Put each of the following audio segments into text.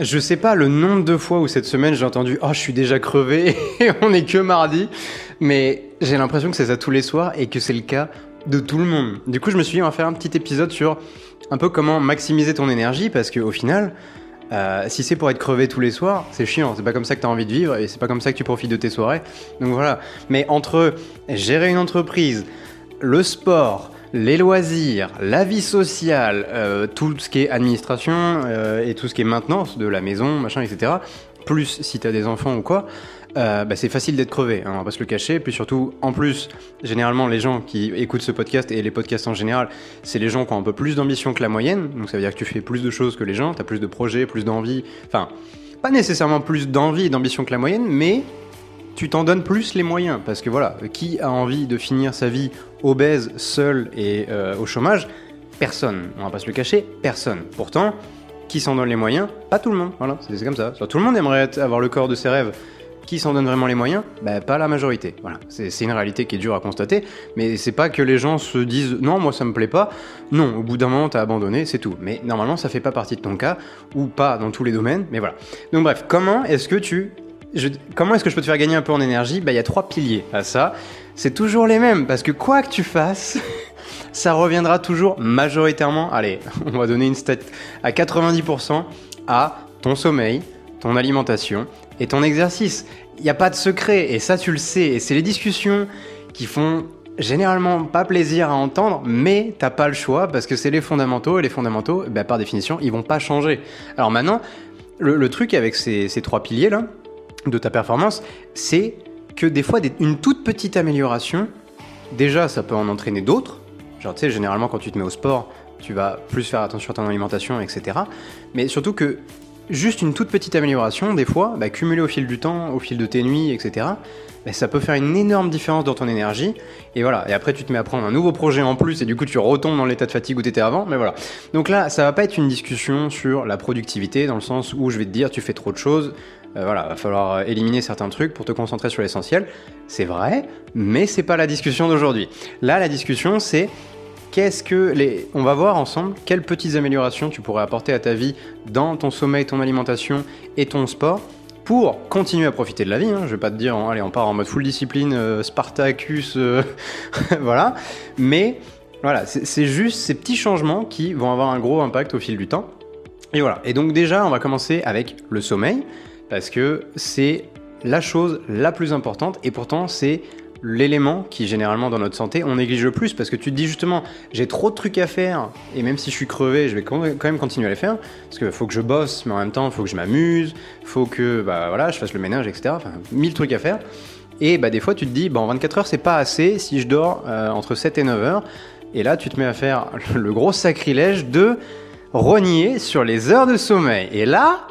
Je sais pas le nombre de fois où cette semaine j'ai entendu Oh, je suis déjà crevé et on est que mardi. Mais j'ai l'impression que c'est ça tous les soirs et que c'est le cas de tout le monde. Du coup, je me suis dit, on va faire un petit épisode sur un peu comment maximiser ton énergie parce qu'au final, euh, si c'est pour être crevé tous les soirs, c'est chiant. C'est pas comme ça que tu as envie de vivre et c'est pas comme ça que tu profites de tes soirées. Donc voilà. Mais entre gérer une entreprise, le sport, les loisirs, la vie sociale, euh, tout ce qui est administration euh, et tout ce qui est maintenance de la maison, machin, etc. Plus si tu as des enfants ou quoi, euh, bah, c'est facile d'être crevé, hein, on va pas se le cacher. Puis surtout, en plus, généralement, les gens qui écoutent ce podcast et les podcasts en général, c'est les gens qui ont un peu plus d'ambition que la moyenne. Donc ça veut dire que tu fais plus de choses que les gens, tu as plus de projets, plus d'envie. Enfin, pas nécessairement plus d'envie et d'ambition que la moyenne, mais tu t'en donnes plus les moyens. Parce que voilà, qui a envie de finir sa vie obèse, seul et euh, au chômage? Personne. On va pas se le cacher, personne. Pourtant, qui s'en donne les moyens? Pas tout le monde. Voilà, c'est comme ça. tout le monde aimerait avoir le corps de ses rêves. Qui s'en donne vraiment les moyens? Bah, Pas la majorité. Voilà, c'est une réalité qui est dure à constater, mais c'est pas que les gens se disent non, moi ça me plaît pas. Non, au bout d'un moment t'as abandonné, c'est tout. Mais normalement ça fait pas partie de ton cas, ou pas dans tous les domaines, mais voilà. Donc bref, comment est-ce que tu comment est-ce que je peux te faire gagner un peu en énergie? Bah, il y a trois piliers à ça. C'est toujours les mêmes, parce que quoi que tu fasses, ça reviendra toujours majoritairement, allez, on va donner une stat à 90% à ton sommeil, ton alimentation et ton exercice. Il n'y a pas de secret, et ça tu le sais, et c'est les discussions qui font généralement pas plaisir à entendre, mais t'as pas le choix parce que c'est les fondamentaux et les fondamentaux, bah, par définition, ils vont pas changer. Alors maintenant, le, truc avec ces trois piliers là, de ta performance, c'est que des fois, une toute petite amélioration, déjà, ça peut en entraîner d'autres. Genre, tu sais, généralement, quand tu te mets au sport, tu vas plus faire attention à ton alimentation, etc. Mais surtout que juste une toute petite amélioration, des fois, bah, cumulée au fil du temps, au fil de tes nuits, etc., bah, ça peut faire une énorme différence dans ton énergie. Et voilà. Et après, tu te mets à prendre un nouveau projet en plus, et du coup, tu retombes dans l'état de fatigue où tu étais avant. Mais voilà. Donc là, ça va pas être une discussion sur la productivité, dans le sens où je vais te dire, tu fais trop de choses. Euh, voilà, va falloir éliminer certains trucs pour te concentrer sur l'essentiel. C'est vrai, mais c'est pas la discussion d'aujourd'hui. Là, la discussion, c'est qu'est-ce que les. On va voir ensemble quelles petites améliorations tu pourrais apporter à ta vie dans ton sommeil, ton alimentation et ton sport pour continuer à profiter de la vie. Hein. Je vais pas te dire, allez, on part en mode full discipline, euh, Spartacus, euh, voilà. Mais voilà, c'est juste ces petits changements qui vont avoir un gros impact au fil du temps. Et voilà. Et donc déjà, on va commencer avec le sommeil parce que c'est la chose la plus importante et pourtant c'est l'élément qui généralement dans notre santé on néglige le plus. Parce que tu te dis justement j'ai trop de trucs à faire et même si je suis crevé je vais quand même continuer à les faire. Parce qu'il faut que je bosse mais en même temps il faut que je m'amuse faut que bah je fasse le ménage etc enfin mille trucs à faire. Et bah des fois tu te dis bon 24 heures c'est pas assez si je dors euh, entre 7 et 9 heures. Et là tu te mets à faire le gros sacrilège de rogner sur les heures de sommeil. Et là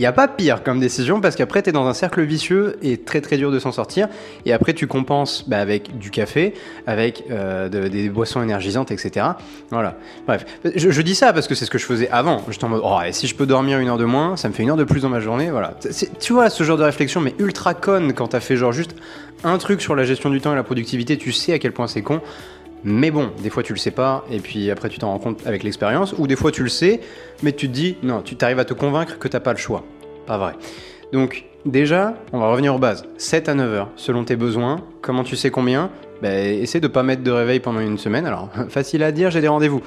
n'y a pas pire comme décision parce qu'après, tu es dans un cercle vicieux et très très dur de s'en sortir. Et après, tu compenses bah, avec du café, avec euh, des boissons énergisantes, etc. Voilà. Bref, je, dis ça parce que c'est ce que je faisais avant. J'étais en mode, oh, et si je peux dormir une heure de moins, ça me fait une heure de plus dans ma journée. Voilà. Tu vois, ce genre de réflexion, mais ultra conne quand tu as fait genre juste un truc sur la gestion du temps et la productivité, tu sais à quel point c'est con. Mais bon, des fois tu le sais pas, et puis après tu t'en rends compte avec l'expérience, ou des fois tu le sais, mais tu te dis, non, tu t'arrives à te convaincre que t'as pas le choix. Pas vrai. Donc, déjà, on va revenir aux bases. 7 à 9 heures, selon tes besoins. Comment tu sais combien bah, Essaie de pas mettre de réveil pendant une semaine. Alors, facile à dire, j'ai des rendez-vous.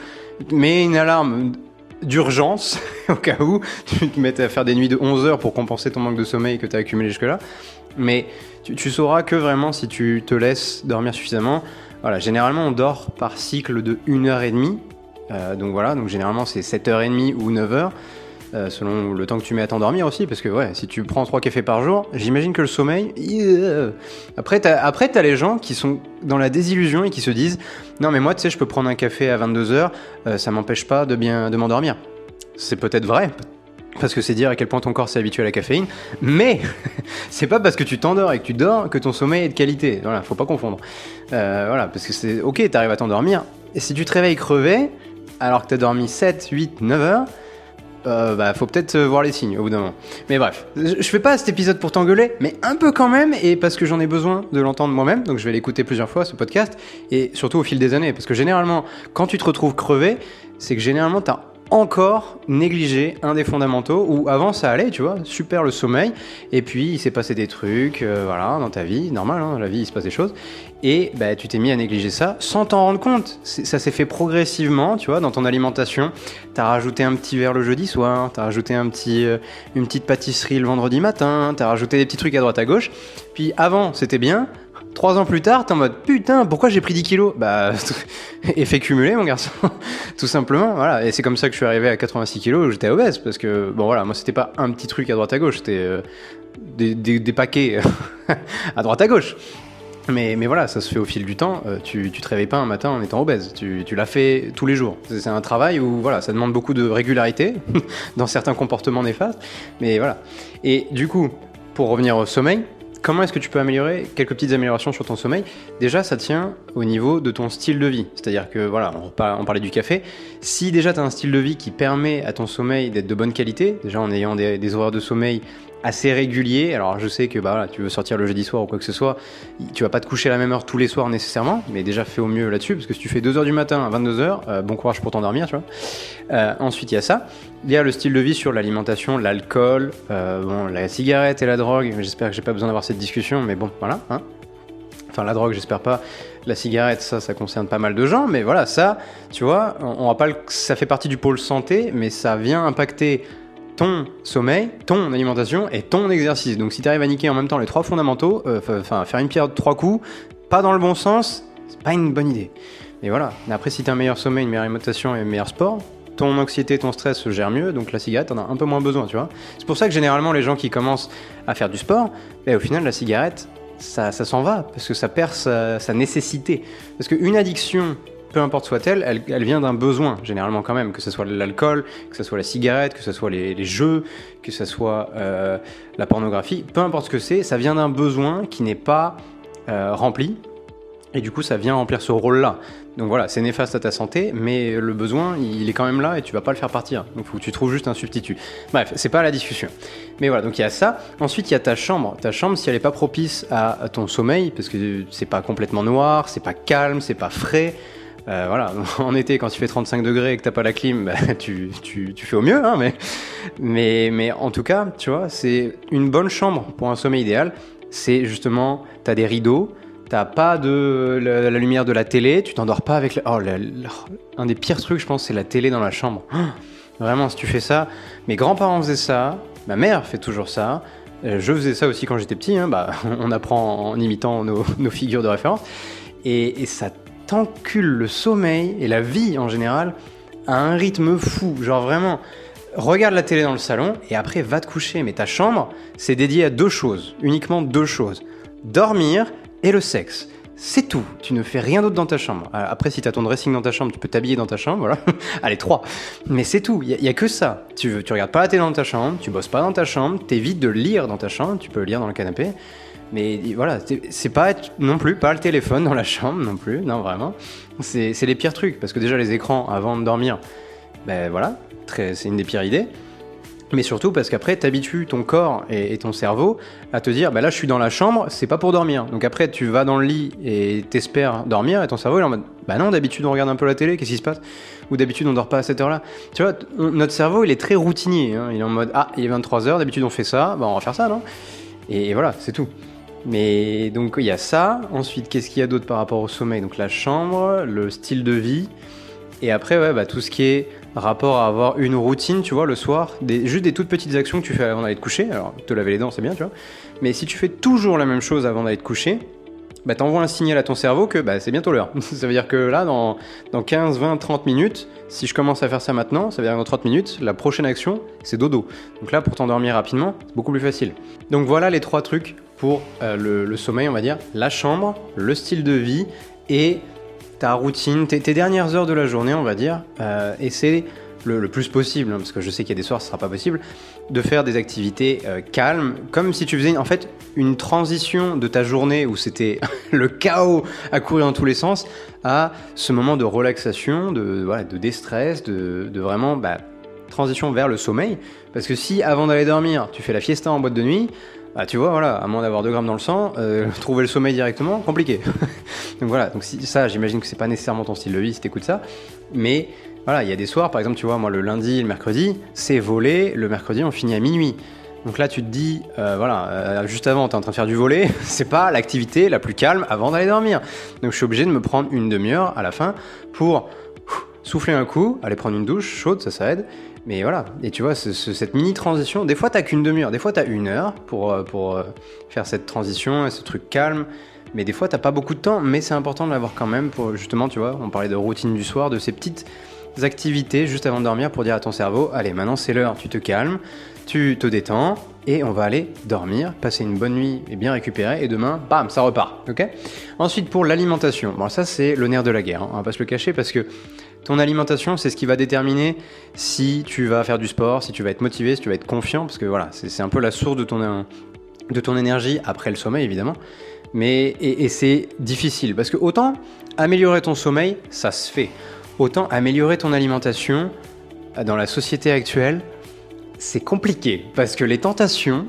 Mais une alarme d'urgence, au cas où tu te mets à faire des nuits de 11 heures pour compenser ton manque de sommeil que tu as accumulé jusque-là. Mais tu sauras que vraiment si tu te laisses dormir suffisamment, voilà, généralement on dort par cycle de 1h30. Euh, donc voilà, donc généralement c'est 7h30 ou 9h. Euh, selon le temps que tu mets à t'endormir aussi, parce que ouais, si tu prends 3 cafés par jour, j'imagine que le sommeil... Après, t'as, après, les gens qui sont dans la désillusion et qui se disent Non, mais moi, tu sais, je peux prendre un café à 22h, euh, ça m'empêche pas de bien de m'endormir. C'est peut-être vrai, parce que c'est dire à quel point ton corps s'est habitué à la caféine, mais c'est pas parce que tu t'endors et que tu dors que ton sommeil est de qualité. Voilà, faut pas confondre. Euh, voilà, parce que c'est ok, t'arrives à t'endormir, et si tu te réveilles crevé, alors que t'as dormi 7, 8, 9 heures, euh, bah faut peut-être euh, voir les signes au bout d'un moment. Mais bref, je fais pas cet épisode pour t'engueuler, mais un peu quand même, et parce que j'en ai besoin de l'entendre moi-même, donc je vais l'écouter plusieurs fois ce podcast, et surtout au fil des années, parce que généralement, quand tu te retrouves crevé, c'est que généralement t'as encore négligé un des fondamentaux où avant ça allait, tu vois, super le sommeil, et puis il s'est passé des trucs, euh, voilà, dans ta vie, normal, hein, dans la vie il se passe des choses, et bah, tu t'es mis à négliger ça sans t'en rendre compte. Ça s'est fait progressivement, tu vois, dans ton alimentation. T'as rajouté un petit verre le jeudi soir, t'as rajouté un petit, euh, une petite pâtisserie le vendredi matin, t'as rajouté des petits trucs à droite à gauche, puis avant c'était bien, Trois ans plus tard, t'es en mode putain, pourquoi j'ai pris 10 kilos? Bah, effet cumulé, mon garçon, tout simplement. Voilà, et c'est comme ça que je suis arrivé à 86 kilos j'étais obèse parce que bon voilà, moi c'était pas un petit truc à droite à gauche, c'était euh, des, des, paquets à droite à gauche. Mais, mais, voilà, ça se fait au fil du temps. Euh, tu, tu te réveilles pas un matin en étant obèse. Tu, tu l'as fait tous les jours. C'est un travail où voilà, ça demande beaucoup de régularité dans certains comportements néfastes. Mais voilà. Et du coup, pour revenir au sommeil, Comment est-ce que tu peux améliorer quelques petites améliorations sur ton sommeil? Déjà, ça tient au niveau de ton style de vie. C'est-à-dire que, voilà, on, parlait du café. Si déjà tu as un style de vie qui permet à ton sommeil d'être de bonne qualité, déjà en ayant des, des horaires de sommeil assez régulier. Alors je sais que bah, tu veux sortir le jeudi soir ou quoi que ce soit, tu vas pas te coucher à la même heure tous les soirs nécessairement, mais déjà fais au mieux là-dessus, parce que si tu fais 2h du matin à 22h, euh, bon courage pour t'endormir, tu vois. Euh, ensuite il y a ça. Il y a le style de vie sur l'alimentation, l'alcool, euh, la cigarette et la drogue. J'espère que j'ai pas besoin d'avoir cette discussion, mais bon, voilà. Hein. Enfin la drogue, j'espère pas. La cigarette, ça, ça concerne pas mal de gens, mais voilà, ça, tu vois, on, on va pas, ça fait partie du pôle santé, mais ça vient impacter ton sommeil, ton alimentation et ton exercice. Donc si tu arrives à niquer en même temps les trois fondamentaux, euh, enfin faire une pierre de trois coups, pas dans le bon sens, c'est pas une bonne idée. Et voilà. Mais après, si tu as un meilleur sommeil, une meilleure alimentation et un meilleur sport, ton anxiété, ton stress se gère mieux, donc la cigarette, t'en as un peu moins besoin, tu vois. C'est pour ça que généralement, les gens qui commencent à faire du sport, ben, au final, la cigarette, ça, ça s'en va, parce que ça perd sa, sa nécessité. Parce qu'une addiction peu importe soit-elle, elle, vient d'un besoin, généralement quand même, que ce soit l'alcool, que ce soit la cigarette, que ce soit les, jeux, que ce soit euh, la pornographie, peu importe ce que c'est, ça vient d'un besoin qui n'est pas euh, rempli, et du coup ça vient remplir ce rôle-là. Donc voilà, c'est néfaste à ta santé, mais le besoin, il est quand même là et tu vas pas le faire partir. Donc tu trouves juste un substitut. Bref, c'est pas la discussion. Mais voilà, donc il y a ça. Ensuite, il y a ta chambre. Ta chambre, si elle est pas propice à, à ton sommeil, parce que c'est pas complètement noir, c'est pas calme, c'est pas frais, euh, voilà, en été, quand tu fais 35 degrés et que t'as pas la clim, bah, tu, tu, tu, fais au mieux, hein, mais, mais, mais en tout cas, tu vois, c'est une bonne chambre pour un sommeil idéal. C'est justement, t'as des rideaux, t'as pas de la, lumière de la télé, tu t'endors pas avec. oh, un des pires trucs, je pense, c'est la télé dans la chambre. vraiment, si tu fais ça, mes grands-parents faisaient ça, ma mère fait toujours ça. Euh, je faisais ça aussi quand j'étais petit, hein, bah, on apprend en imitant nos, nos figures de référence. Et, et ça t'encule le sommeil et la vie en général à un rythme fou. Genre vraiment, regarde la télé dans le salon et après va te coucher. Mais ta chambre, c'est dédié à deux choses, uniquement deux choses. Dormir et le sexe. C'est tout. Tu ne fais rien d'autre dans ta chambre. Euh, après, si tu as ton dressing dans ta chambre, tu peux t'habiller dans ta chambre, voilà. Allez, trois. Mais c'est tout. Il n'y a, que ça. Tu, tu regardes pas la télé dans ta chambre, tu bosses pas dans ta chambre, t'évites de lire dans ta chambre, tu peux lire dans le canapé. Mais voilà, c'est pas non plus pas le téléphone dans la chambre non plus, non vraiment. C'est les pires trucs parce que déjà les écrans avant de dormir, ben voilà, c'est une des pires idées. Mais surtout parce qu'après, t'habitues ton corps et, ton cerveau à te dire, bah là, je suis dans la chambre, c'est pas pour dormir. Donc après, tu vas dans le lit et t'espères dormir, et ton cerveau est en mode, bah non, d'habitude on regarde un peu la télé, qu'est-ce qui se passe? Ou d'habitude on dort pas à cette heure-là. Tu vois, notre cerveau il est très routinier. Hein. Il est en mode, ah, il est 23h, d'habitude on fait ça, bah on va faire ça, non? Et voilà, c'est tout. Mais donc il y a ça. Ensuite, qu'est-ce qu'il y a d'autre par rapport au sommeil? Donc la chambre, le style de vie. Et après, ouais, bah, tout ce qui est rapport à avoir une routine, tu vois, le soir. Juste des toutes petites actions que tu fais avant d'aller te coucher. Alors, te laver les dents, c'est bien, tu vois. Mais si tu fais toujours la même chose avant d'aller te coucher, bah, t'envoies un signal à ton cerveau que bah, c'est bientôt l'heure. ça veut dire que là, dans, dans 15, 20, 30 minutes, si je commence à faire ça maintenant, ça veut dire que dans 30 minutes, la prochaine action, c'est dodo. Donc là, pour t'endormir rapidement, c'est beaucoup plus facile. Donc voilà les trois trucs pour euh, le, sommeil, on va dire. La chambre, le style de vie et ta routine, tes, dernières heures de la journée, on va dire. Euh, et c'est le, plus possible, hein, parce que je sais qu'il y a des soirs, ce sera pas possible, de faire des activités euh, calmes, comme si tu faisais en fait une transition de ta journée où c'était le chaos à courir dans tous les sens, à ce moment de relaxation, de, de déstress, de, de vraiment bah, transition vers le sommeil. Parce que si avant d'aller dormir, tu fais la fiesta en boîte de nuit, bah, tu vois, voilà, à moins d'avoir 2 grammes dans le sang, euh, trouver le sommeil directement, compliqué. donc voilà, donc ça, j'imagine que c'est pas nécessairement ton style de vie si t'écoutes ça, mais voilà, il y a des soirs, par exemple, tu vois, moi le lundi, le mercredi, c'est voler, le mercredi on finit à minuit. Donc là, tu te dis, euh, voilà, euh, juste avant, tu es en train de faire du volet, c'est pas l'activité la plus calme avant d'aller dormir. Donc je suis obligé de me prendre une demi-heure à la fin pour souffler un coup, aller prendre une douche chaude, ça, ça aide. Mais voilà, et tu vois, cette mini transition, des fois t'as qu'une demi-heure, des fois t'as une heure pour, euh, pour faire cette transition et ce truc calme. Mais des fois t'as pas beaucoup de temps, mais c'est important de l'avoir quand même pour justement, tu vois, on parlait de routine du soir, de ces petites activités juste avant de dormir pour dire à ton cerveau, allez, maintenant c'est l'heure, tu te calmes, tu te détends et on va aller dormir, passer une bonne nuit et bien récupérer et demain, bam, ça repart. Ok? Ensuite pour l'alimentation, bon ça c'est le nerf de la guerre, hein, on va pas se le cacher parce que ton alimentation c'est ce qui va déterminer si tu vas faire du sport, si tu vas être motivé, si tu vas être confiant, parce que voilà, c'est un peu la source de ton, de ton énergie après le sommeil évidemment. Mais et c'est difficile parce que autant améliorer ton sommeil, ça se fait. Autant améliorer ton alimentation dans la société actuelle, c'est compliqué parce que les tentations,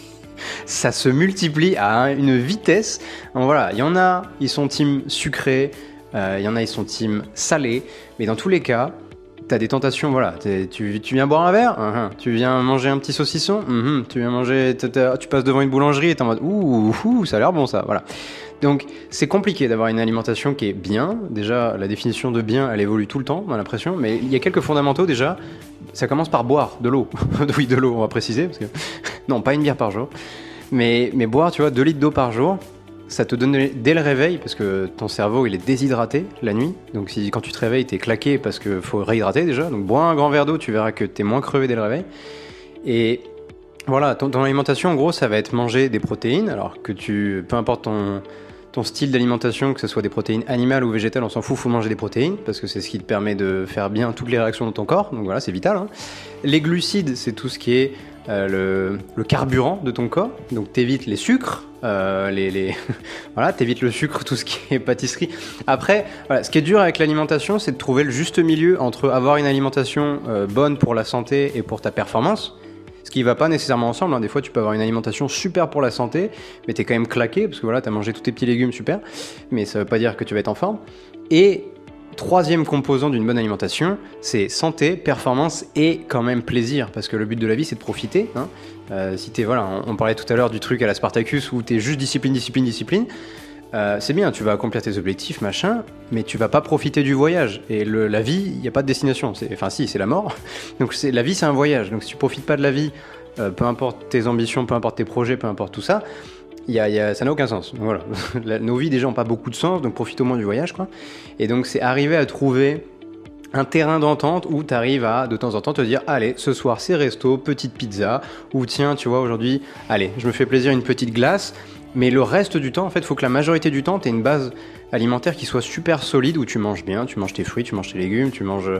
ça se multiplie à une vitesse. voilà, il y en a, ils sont team sucré, euh, il y en a, ils sont team salé, mais dans tous les cas, tu as des tentations, voilà, tu, viens boire un verre, uh-huh. tu viens manger un petit saucisson, uh-huh. tu viens manger, tu passes devant une boulangerie et t'es en mode ouh, ouh, ça a l'air bon ça, voilà. Donc c'est compliqué d'avoir une alimentation qui est bien. Déjà, la définition de bien, elle évolue tout le temps, on a l'impression. Mais il y a quelques fondamentaux déjà. Ça commence par boire de l'eau. oui, de l'eau, on va préciser. Parce que... non, pas une bière par jour. Mais, mais boire, tu vois, 2 litres d'eau par jour, ça te donne dès le réveil, parce que ton cerveau, il est déshydraté la nuit. Donc si quand tu te réveilles, t'es claqué parce qu'il faut réhydrater déjà. Donc bois un grand verre d'eau, tu verras que t'es moins crevé dès le réveil. Et voilà, ton, alimentation, en gros, ça va être manger des protéines. Alors que tu, peu importe ton, style d'alimentation, que ce soit des protéines animales ou végétales, on s'en fout, faut manger des protéines, parce que c'est ce qui te permet de faire bien toutes les réactions de ton corps, donc voilà, c'est vital. Hein. Les glucides, c'est tout ce qui est euh, le, carburant de ton corps, donc t'évites les sucres, euh, les, les voilà, t'évites le sucre, tout ce qui est pâtisserie. Après, voilà, ce qui est dur avec l'alimentation, c'est de trouver le juste milieu entre avoir une alimentation euh, bonne pour la santé et pour ta performance, ce qui va pas nécessairement ensemble. Hein. Des fois, tu peux avoir une alimentation super pour la santé, mais tu es quand même claqué parce que voilà, tu as mangé tous tes petits légumes super, mais ça veut pas dire que tu vas être en forme. Et troisième composant d'une bonne alimentation, c'est santé, performance et quand même plaisir, parce que le but de la vie, c'est de profiter. Hein. Euh, si t'es, voilà, on, parlait tout à l'heure du truc à la Spartacus où tu es juste discipline, discipline, discipline. Euh, c'est bien, tu vas accomplir tes objectifs, machin, mais tu vas pas profiter du voyage. Et la vie, il n'y a pas de destination. Enfin, si, c'est la mort. Donc, la vie, c'est un voyage. Donc, si tu profites pas de la vie, euh, peu importe tes ambitions, peu importe tes projets, peu importe tout ça, y a, ça n'a aucun sens. voilà. Nos vies, déjà, n'ont pas beaucoup de sens, donc profite au moins du voyage, quoi. Et donc, c'est arriver à trouver un terrain d'entente où tu arrives à de temps en temps te dire allez ce soir c'est resto, petite pizza ou tiens tu vois aujourd'hui allez je me fais plaisir une petite glace mais le reste du temps, en fait, il faut que la majorité du temps, tu une base alimentaire qui soit super solide, où tu manges bien, tu manges tes fruits, tu manges tes légumes, tu manges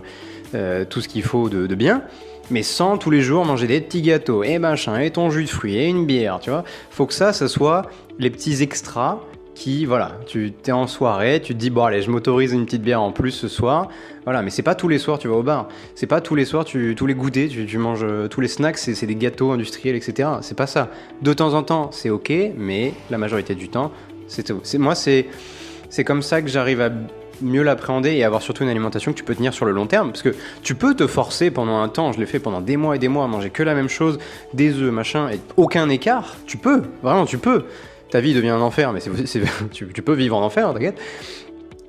euh, tout ce qu'il faut de, bien, mais sans tous les jours manger des petits gâteaux, et machin, et ton jus de fruits, et une bière, tu vois. faut que ça, ça soit les petits extras qui, voilà, tu es en soirée, tu te dis, bon allez, je m'autorise une petite bière en plus ce soir, voilà, mais c'est pas tous les soirs tu vas au bar, c'est pas tous les soirs, tu, tous les goûters, tu, manges euh, tous les snacks, c'est des gâteaux industriels, etc. C'est pas ça. De temps en temps, c'est ok, mais la majorité du temps, c'est moi c'est comme ça que j'arrive à mieux l'appréhender et avoir surtout une alimentation que tu peux tenir sur le long terme. Parce que tu peux te forcer pendant un temps, je l'ai fait pendant des mois et des mois à manger que la même chose, des œufs, machin, et aucun écart. Tu peux, vraiment, tu peux ta vie devient un enfer, mais tu, peux vivre en enfer, t'inquiète.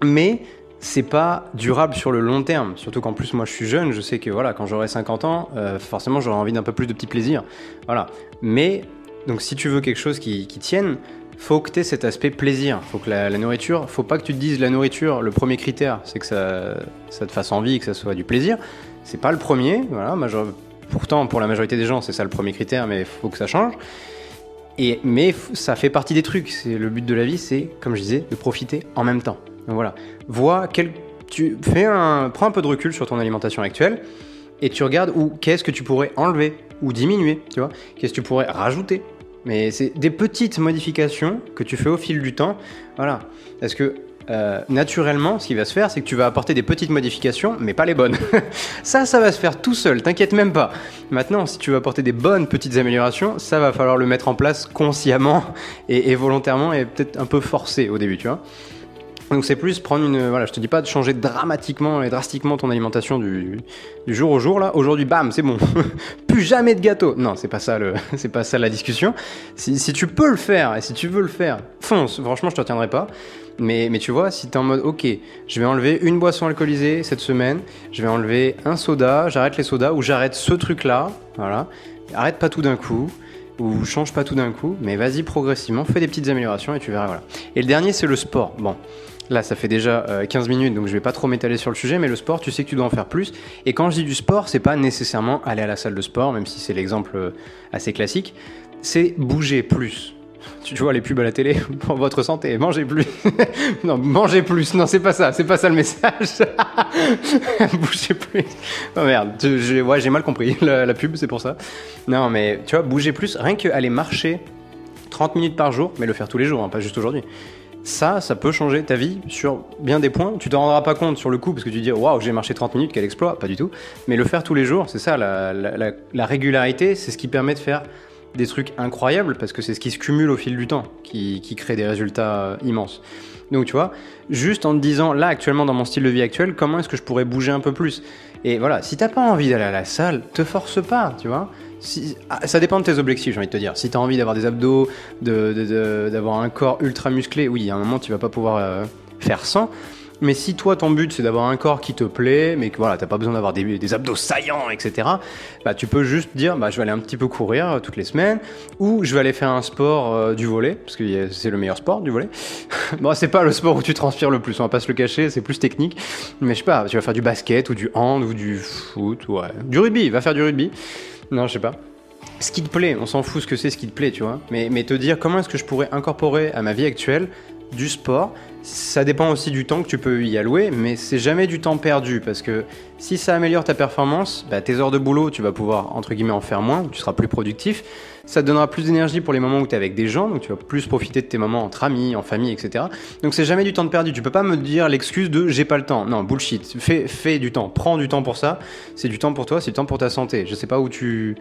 Mais c'est pas durable sur le long terme. Surtout qu'en plus, moi, je suis jeune, je sais que voilà, quand j'aurai 50 ans, euh, forcément, j'aurai envie d'un peu plus de petits plaisirs. Voilà. Mais, donc, si tu veux quelque chose qui tienne, faut que tu aies cet aspect plaisir. Faut que la, nourriture, faut pas que tu te dises la nourriture, le premier critère, c'est que ça, ça, te fasse envie, que ça soit du plaisir. C'est pas le premier, voilà. pourtant, pour la majorité des gens, c'est ça le premier critère, mais faut que ça change. Et, mais ça fait partie des trucs. C'est le but de la vie, c'est comme je disais, de profiter en même temps. Donc voilà, vois quel, tu fais un, prends un peu de recul sur ton alimentation actuelle et tu regardes où qu'est-ce que tu pourrais enlever ou diminuer, tu vois, qu'est-ce que tu pourrais rajouter. Mais c'est des petites modifications que tu fais au fil du temps, voilà. Parce que euh, naturellement, ce qui va se faire, c'est que tu vas apporter des petites modifications, mais pas les bonnes. ça, ça va se faire tout seul, t'inquiète même pas. Maintenant, si tu veux apporter des bonnes petites améliorations, ça va falloir le mettre en place consciemment et, et volontairement et peut-être un peu forcé au début, tu vois. Donc c'est plus prendre une... Voilà, je te dis pas de changer dramatiquement et drastiquement ton alimentation du, jour au jour, là. Aujourd'hui, bam, c'est bon. Plus jamais de gâteau. Non, c'est pas ça le, c'est pas ça la discussion. Si, tu peux le faire et si tu veux le faire, fonce. Franchement, je te retiendrai pas. Mais, mais tu vois, si t'es en mode, ok, je vais enlever une boisson alcoolisée cette semaine, je vais enlever un soda, j'arrête les sodas ou j'arrête ce truc-là, voilà. Arrête pas tout d'un coup ou change pas tout d'un coup, mais vas-y progressivement, fais des petites améliorations et tu verras, voilà. Et le dernier, c'est le sport. Bon, Là, ça fait déjà 15 euh, minutes, donc je vais pas trop m'étaler sur le sujet, mais le sport, tu sais que tu dois en faire plus. Et quand je dis du sport, c'est pas nécessairement aller à la salle de sport, même si c'est l'exemple euh, assez classique, c'est bouger plus. Tu vois les pubs à la télé pour votre santé, mangez plus. non, mangez plus. Non, c'est pas ça, c'est pas ça le message. bougez plus. Oh merde, j'ai mal compris la, pub, c'est pour ça. Non, mais tu vois, bouger plus, rien qu'aller marcher 30 minutes par jour, mais le faire tous les jours, hein, pas juste aujourd'hui ça, ça peut changer ta vie sur bien des points. Tu t'en rendras pas compte sur le coup parce que tu dis waouh, j'ai marché 30 minutes, quel exploit Pas du tout. Mais le faire tous les jours, c'est ça, la, régularité, c'est ce qui permet de faire des trucs incroyables parce que c'est ce qui se cumule au fil du temps qui, crée des résultats euh, immenses. Donc tu vois, juste en te disant là actuellement dans mon style de vie actuel, comment est-ce que je pourrais bouger un peu plus? Et voilà, si t'as pas envie d'aller à la salle, te force pas, tu vois. Ah, ça dépend de tes objectifs, j'ai envie de te dire. Si tu as envie d'avoir des abdos, d'avoir un corps ultra musclé, oui, à un moment, tu vas pas pouvoir euh, faire sans. Mais si toi, ton but, c'est d'avoir un corps qui te plaît, mais que voilà, t'as pas besoin d'avoir des, abdos saillants, etc., bah, tu peux juste dire, bah, je vais aller un petit peu courir euh, toutes les semaines, ou je vais aller faire un sport euh, du volet, parce que c'est le meilleur sport, du volet. bon, c'est pas le sport où tu transpires le plus, on va pas se le cacher, c'est plus technique. Mais je sais pas, tu vas faire du basket, ou du hand, ou du foot, ouais. Du rugby, va faire du rugby. Non, je sais pas. Ce qui te plaît, on s'en fout ce que c'est, ce qui te plaît, tu vois. Mais, mais te dire comment est-ce que je pourrais incorporer à ma vie actuelle du sport, ça dépend aussi du temps que tu peux y allouer, mais c'est jamais du temps perdu parce que si ça améliore ta performance, bah, tes heures de boulot, tu vas pouvoir entre guillemets en faire moins, tu seras plus productif. Ça te donnera plus d'énergie pour les moments où tu es avec des gens, donc tu vas plus profiter de tes moments entre amis, en famille, etc. Donc c'est jamais du temps de perdu. Tu peux pas me dire l'excuse de j'ai pas le temps. Non, bullshit. Fais, fais du temps. Prends du temps pour ça. C'est du temps pour toi, c'est du temps pour ta santé. Je sais pas où tu.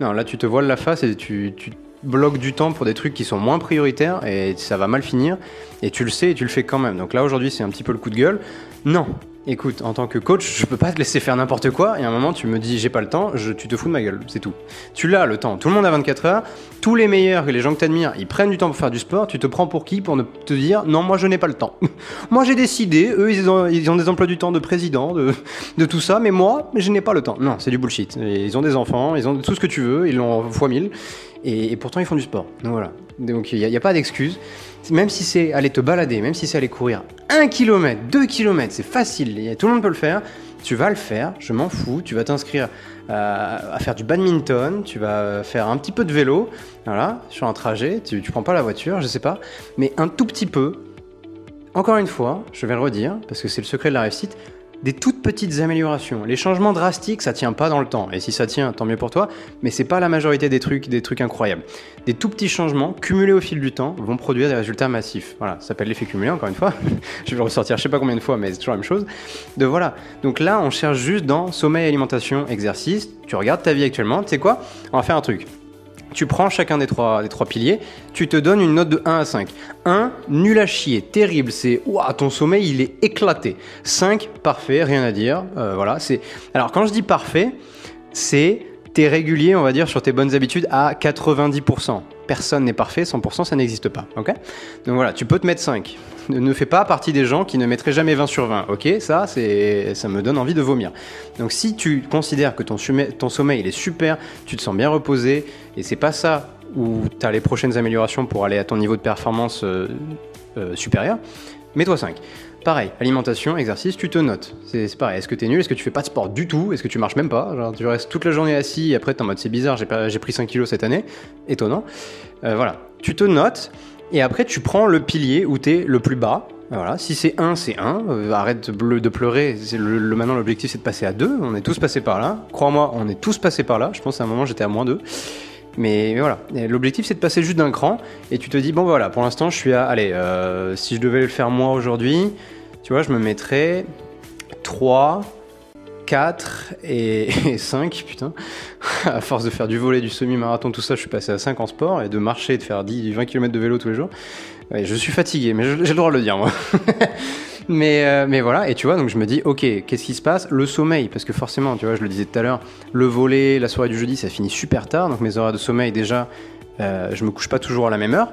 Non, là tu te voiles la face et tu, tu bloques du temps pour des trucs qui sont moins prioritaires et ça va mal finir. Et tu le sais et tu le fais quand même. Donc là aujourd'hui c'est un petit peu le coup de gueule. Non, écoute, en tant que coach, je peux pas te laisser faire n'importe quoi. Et à un moment, tu me dis, j'ai pas le temps, je, tu te fous de ma gueule, c'est tout. Tu l'as le temps. Tout le monde a 24 heures. Tous les meilleurs et les gens que t'admires, ils prennent du temps pour faire du sport. Tu te prends pour qui pour ne te dire, non, moi je n'ai pas le temps. moi j'ai décidé, eux ils ont, des emplois du temps de président, de, tout ça, mais moi, je n'ai pas le temps. Non, c'est du bullshit. Ils ont des enfants, ils ont tout ce que tu veux, ils l'ont fois mille. Et, pourtant, ils font du sport. Donc voilà. Donc il n'y a, pas d'excuse. Même si c'est aller te balader, même si c'est aller courir 1 km, 2 km, c'est facile, tout le monde peut le faire, tu vas le faire, je m'en fous, tu vas t'inscrire à, faire du badminton, tu vas faire un petit peu de vélo, voilà, sur un trajet, tu, tu prends pas la voiture, je sais pas, mais un tout petit peu. Encore une fois, je vais le redire, parce que c'est le secret de la réussite, des toutes petites améliorations. Les changements drastiques, ça tient pas dans le temps. Et si ça tient, tant mieux pour toi, mais c'est pas la majorité des trucs, des trucs incroyables. Des tout petits changements, cumulés au fil du temps, vont produire des résultats massifs. Voilà, ça s'appelle l'effet cumulé, encore une fois. je vais ressortir je sais pas combien de fois, mais c'est toujours la même chose. De voilà. Donc là, on cherche juste dans sommeil, alimentation, exercice. Tu regardes ta vie actuellement, tu sais quoi? On va faire un truc tu prends chacun des trois, des trois piliers, tu te donnes une note de 1 à 5. 1, nul à chier, terrible, c'est ouah, ton sommeil il est éclaté. 5, parfait, rien à dire. Euh, voilà, c'est. Alors quand je dis parfait, c'est t'es régulier, on va dire, sur tes bonnes habitudes à 90%. Personne n'est parfait, 100% ça n'existe pas. Ok? Donc voilà, tu peux te mettre 5 ne fais pas partie des gens qui ne mettraient jamais 20 sur 20. Ok, ça, c'est, ça me donne envie de vomir. Donc si tu considères que ton, ton sommeil il est super, tu te sens bien reposé, et c'est pas ça où tu as les prochaines améliorations pour aller à ton niveau de performance euh, euh, supérieur, mets-toi 5. Pareil, alimentation, exercice, tu te notes. C'est pareil. Est-ce que tu es nul? Est-ce que tu fais pas de sport du tout? Est-ce que tu marches même pas? Genre, tu restes toute la journée assis et après tu en mode c'est bizarre, j'ai pris 5 kilos cette année. Étonnant. Euh, voilà. Tu te notes et après, tu prends le pilier où tu es le plus bas. Voilà, si c'est 1, c'est 1. Euh, arrête de, pleurer. Le, le, maintenant, l'objectif, c'est de passer à 2. On est tous passés par là. Crois-moi, on est tous passés par là. Je pense à un moment, j'étais à moins 2. Mais, voilà, l'objectif c'est de passer juste d'un cran et tu te dis, bon voilà, pour l'instant je suis à, allez, euh, si je devais le faire moi aujourd'hui, tu vois, je me mettrais 3, 4 et, 5, putain. à force de faire du volet, du semi-marathon, tout ça, je suis passé à 5 en sport et de marcher, de faire 10, 20 km de vélo tous les jours. je suis fatigué, mais j'ai le droit de le dire, moi. mais, euh, mais voilà, et tu vois, donc je me dis, ok, qu'est-ce qui se passe? Le sommeil, parce que forcément, tu vois, je le disais tout à l'heure, le volet, la soirée du jeudi, ça finit super tard, donc mes horaires de sommeil, déjà, euh, je me couche pas toujours à la même heure.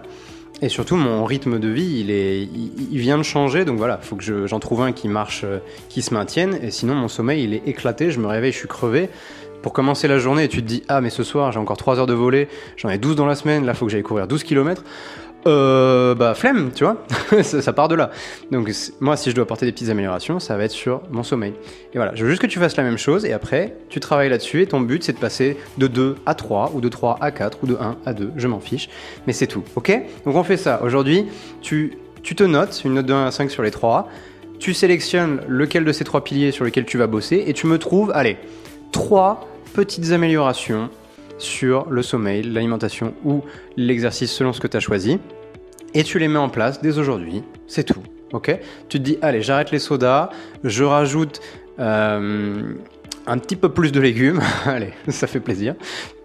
Et surtout, mon rythme de vie, il, est, il, vient de changer. Donc voilà, il faut que j'en trouve un qui marche, euh, qui se maintienne. Et sinon, mon sommeil, il est éclaté. Je me réveille, je suis crevé. Pour commencer la journée, tu te dis, ah, mais ce soir, j'ai encore 3 heures de volée. J'en ai 12 dans la semaine. Là, faut que j'aille courir 12 km euh, bah flemme, tu vois, ça, part de là. Donc moi, si je dois apporter des petites améliorations, ça va être sur mon sommeil. Et voilà, je veux juste que tu fasses la même chose et après, tu travailles là-dessus et ton but, c'est de passer de 2 à 3 ou de 3 à 4 ou de 1 à 2, je m'en fiche, mais c'est tout, ok? Donc on fait ça. Aujourd'hui, tu, tu te notes une note de 1 à 5 sur les 3, tu sélectionnes lequel de ces trois piliers sur lesquels tu vas bosser et tu me trouves, allez, 3 petites améliorations sur le sommeil, l'alimentation ou l'exercice selon ce que tu as choisi. Et tu les mets en place dès aujourd'hui. C'est tout. Ok? Tu te dis, allez, j'arrête les sodas, je rajoute euh, un petit peu plus de légumes. allez, ça fait plaisir.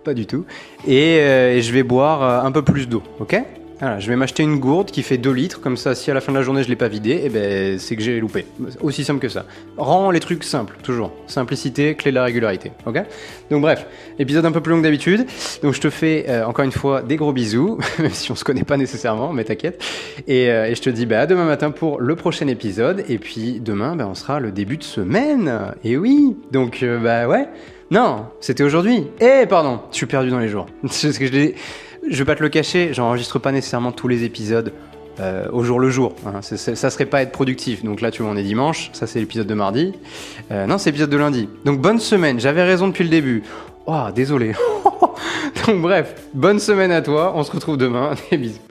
Pas du tout. Et, euh, et je vais boire euh, un peu plus d'eau. Ok? Voilà, je vais m'acheter une gourde qui fait 2 litres, comme ça, si à la fin de la journée je l'ai pas vidée, eh ben, c'est que j'ai loupé. Aussi simple que ça. Rends les trucs simples, toujours. Simplicité, clé de la régularité. Ok? Donc bref, épisode un peu plus long que d'habitude. Donc je te fais euh, encore une fois des gros bisous, même si on se connaît pas nécessairement, mais t'inquiète. Et, euh, et, je te dis bah, à demain matin pour le prochain épisode. Et puis demain, bah, on sera le début de semaine. Et oui, donc euh, bah ouais. Non, c'était aujourd'hui. Eh pardon, je suis perdu dans les jours. C'est ce que je dis je vais pas te le cacher, j'enregistre pas nécessairement tous les épisodes euh, au jour le jour. Hein. ça serait pas être productif. Donc là, tu vois, on est dimanche. Ça, c'est l'épisode de mardi. Euh, non, c'est l'épisode de lundi. Donc bonne semaine. J'avais raison depuis le début. Oh, désolé. Donc bref, bonne semaine à toi. On se retrouve demain. Des bisous.